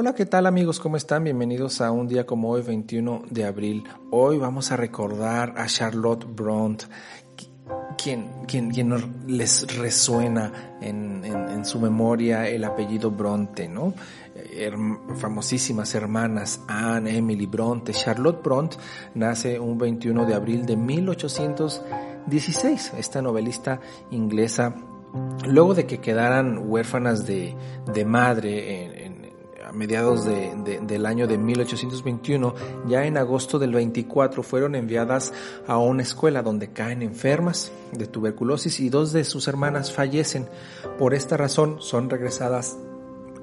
Hola, ¿qué tal amigos? ¿Cómo están? Bienvenidos a un día como hoy, 21 de abril. Hoy vamos a recordar a Charlotte Bronte, quien, quien, quien les resuena en, en, su memoria el apellido Bronte, ¿no? famosísimas hermanas Anne, Emily Bronte. Charlotte Bronte nace un 21 de abril de 1816. Esta novelista inglesa luego de que quedaran huérfanas de, de madre mediados del año de 1821, ya en agosto del 24 fueron enviadas a una escuela donde caen enfermas de tuberculosis y dos de sus hermanas fallecen. Por esta razón son regresadas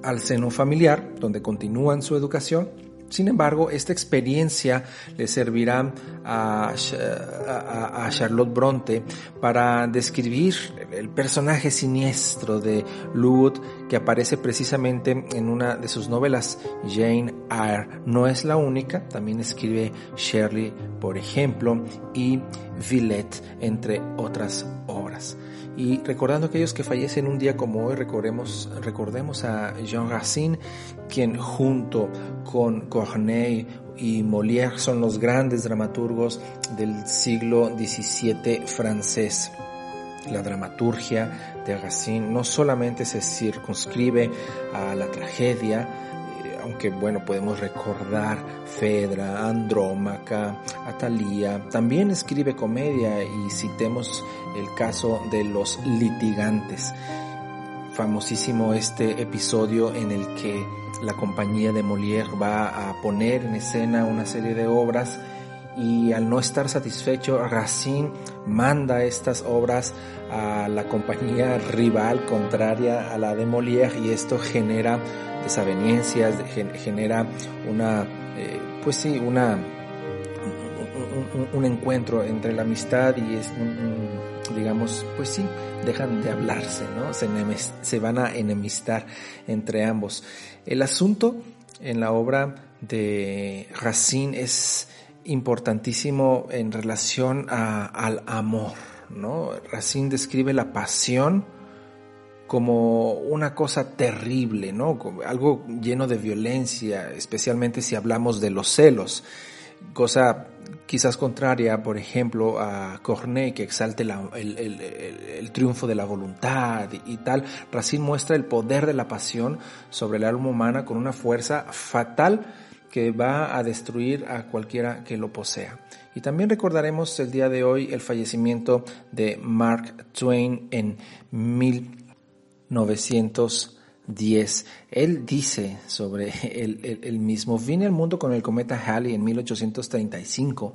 al seno familiar, donde continúan su educación sin embargo, esta experiencia le servirá a, Charlotte Bronte para describir el personaje siniestro de Lowood que aparece precisamente en una de sus novelas, Jane Eyre. No es la única, también escribe Shirley, por ejemplo, y Villette, entre otras obras. Y recordando aquellos que fallecen un día como hoy, recordemos, recordemos a Jean Racine, quien junto con Corneille y Molière son los grandes dramaturgos del siglo XVII francés. La dramaturgia de Racine no solamente se circunscribe a la tragedia, aunque bueno, podemos recordar Fedra, Andrómaca, Atalía, también escribe comedia y citemos el caso de los litigantes. Famosísimo este episodio en el que la compañía de Molière va a poner en escena una serie de obras y al no estar satisfecho, Racine manda estas obras a la compañía rival contraria a la de Molière y esto genera desavenencias, genera una, eh, pues sí, una, un, encuentro entre la amistad y es, digamos, pues sí, dejan de hablarse, ¿no? Se, se van a enemistar entre ambos. El asunto en la obra de Racine es importantísimo en relación al amor, ¿no? Racine describe la pasión como una cosa terrible, ¿no? algo lleno de violencia, especialmente si hablamos de los celos. Cosa quizás contraria, por ejemplo, a Corneille, que exalte el, triunfo de la voluntad y, tal. Racine muestra el poder de la pasión sobre el alma humana con una fuerza fatal que va a destruir a cualquiera que lo posea. Y también recordaremos el día de hoy el fallecimiento de Mark Twain en 1910. Él dice sobre el, mismo, vine al mundo con el cometa Halley en 1835.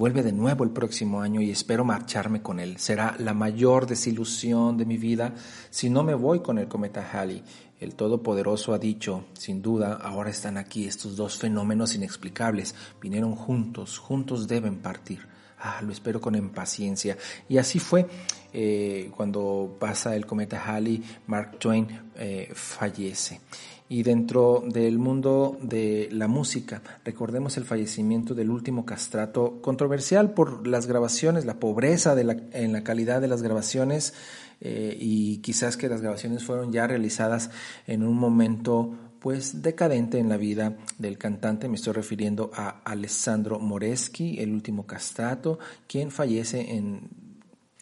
Vuelve de nuevo el próximo año y espero marcharme con él. Será la mayor desilusión de mi vida si no me voy con el cometa Halley. El Todopoderoso ha dicho, sin duda, ahora están aquí estos dos fenómenos inexplicables. Vinieron juntos, juntos deben partir. Ah, lo espero con impaciencia. Y así fue eh, cuando pasa el cometa Halley, Mark Twain eh, fallece. Y dentro del mundo de la música, recordemos el fallecimiento del último castrato, controversial por las grabaciones, la pobreza de la, en la calidad de las grabaciones eh, y quizás que las grabaciones fueron ya realizadas en un momento pues decadente en la vida del cantante. Me estoy refiriendo a Alessandro Moreschi, el último castrato, quien fallece en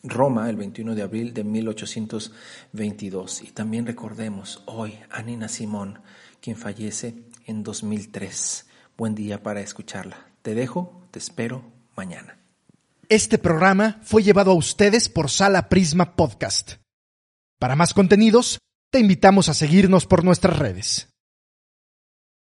Roma el 21 de abril de 1822. Y también recordemos hoy a Nina Simón, quien fallece en 2003. Buen día para escucharla. Te dejo, te espero mañana. Este programa fue llevado a ustedes por Sala Prisma Podcast. Para más contenidos, te invitamos a seguirnos por nuestras redes.